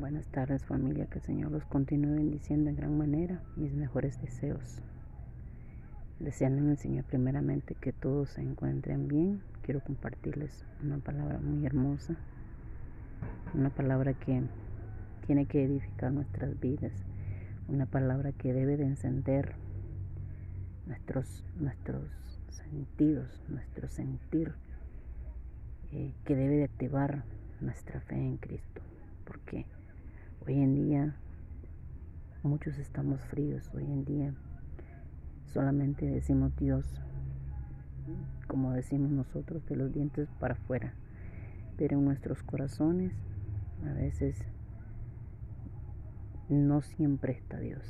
Buenas tardes familia, que el Señor los continúe bendiciendo en gran manera. Mis mejores deseos. Deseando en el Señor primeramente que todos se encuentren bien, quiero compartirles una palabra muy hermosa, una palabra que tiene que edificar nuestras vidas, una palabra que debe de encender nuestros, nuestros sentidos, nuestro sentir, eh, que debe de activar nuestra fe en Cristo. Porque Hoy en día muchos estamos fríos, hoy en día solamente decimos Dios, como decimos nosotros, de los dientes para afuera, pero en nuestros corazones a veces no siempre está Dios.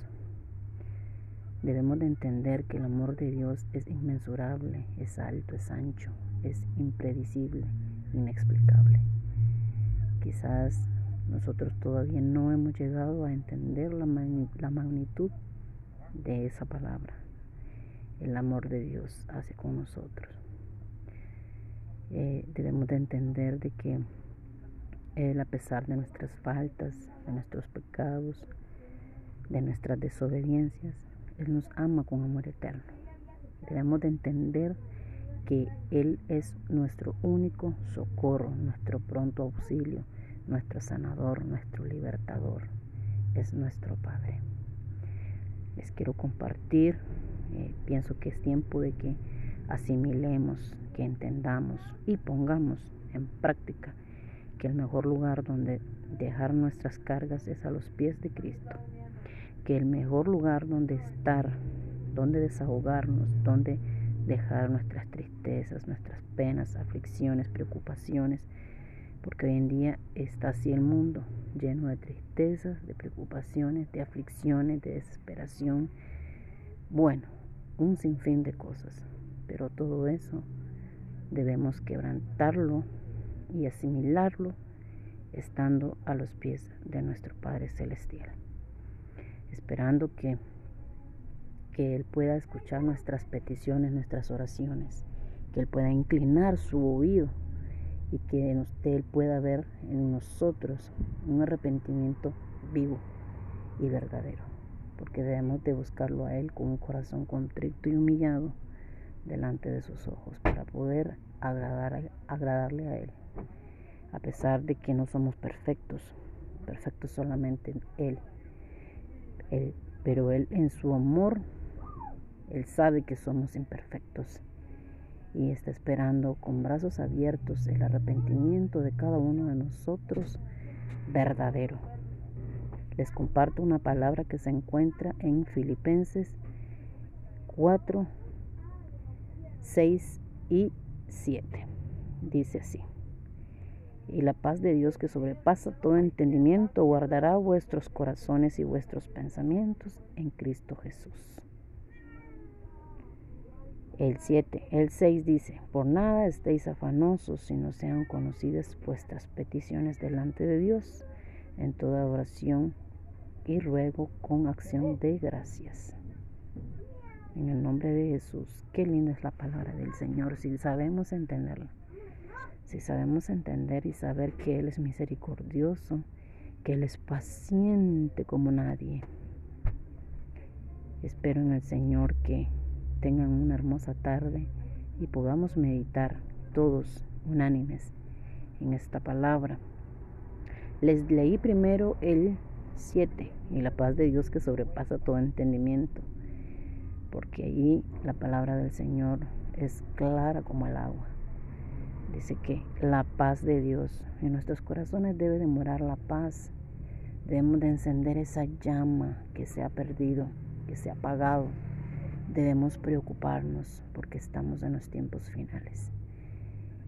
Debemos de entender que el amor de Dios es inmensurable, es alto, es ancho, es impredecible, inexplicable. Quizás nosotros todavía no hemos llegado a entender la, magnitud de esa palabra, el amor de Dios hace con nosotros. Eh, debemos de entender de que Él, a pesar de nuestras faltas, de nuestros pecados, de nuestras desobediencias, Él nos ama con amor eterno. Debemos de entender que Él es nuestro único socorro, nuestro pronto auxilio, nuestro sanador, nuestro libertador, es nuestro Padre. Les quiero compartir, eh, pienso que es tiempo de que asimilemos, que entendamos y pongamos en práctica que el mejor lugar donde dejar nuestras cargas es a los pies de Cristo, que el mejor lugar donde estar, donde desahogarnos, donde dejar nuestras tristezas, nuestras penas, aflicciones, preocupaciones, porque hoy en día está así el mundo, lleno de tristezas, de preocupaciones, de aflicciones, de desesperación. Bueno, un sinfín de cosas, pero todo eso debemos quebrantarlo y asimilarlo estando a los pies de nuestro Padre Celestial, esperando que, que Él pueda escuchar nuestras peticiones, nuestras oraciones, que Él pueda inclinar su oído y que usted pueda ver en nosotros un arrepentimiento vivo y verdadero, porque debemos de buscarlo a Él con un corazón contrito y humillado delante de sus ojos para poder agradar, agradarle a Él, a pesar de que no somos perfectos, perfectos solamente en Él, él pero Él en su amor, Él sabe que somos imperfectos y está esperando con brazos abiertos el arrepentimiento de cada uno de nosotros verdadero. Les comparto una palabra que se encuentra en Filipenses 4, 6 y 7. Dice así. Y la paz de Dios que sobrepasa todo entendimiento guardará vuestros corazones y vuestros pensamientos en Cristo Jesús. El 7, el 6 dice, por nada estéis afanosos si no sean conocidas vuestras peticiones delante de Dios en toda oración y ruego con acción de gracias. En el nombre de Jesús, qué linda es la palabra del Señor si sabemos entenderla. Si sabemos entender y saber que Él es misericordioso, que Él es paciente como nadie. Espero en el Señor que tengan una hermosa tarde y podamos meditar todos unánimes en esta palabra. Les leí primero el 7 y la paz de Dios que sobrepasa todo entendimiento, porque allí la palabra del Señor es clara como el agua. Dice que la paz de Dios en nuestros corazones debe demorar la paz. Debemos de encender esa llama que se ha perdido, que se ha apagado debemos preocuparnos porque estamos en los tiempos finales.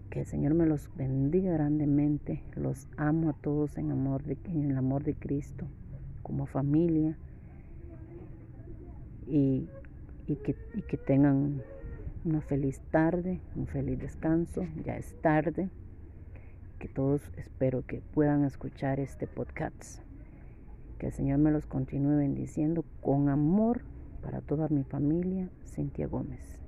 Que el Señor me los bendiga grandemente. Los amo a todos en, amor de, el amor de Cristo, como familia. Y, que, y que tengan una feliz tarde, un feliz descanso. Ya es tarde. Que todos espero que puedan escuchar este podcast. Que el Señor me los continúe bendiciendo con amor para toda mi familia, Cintia Gómez.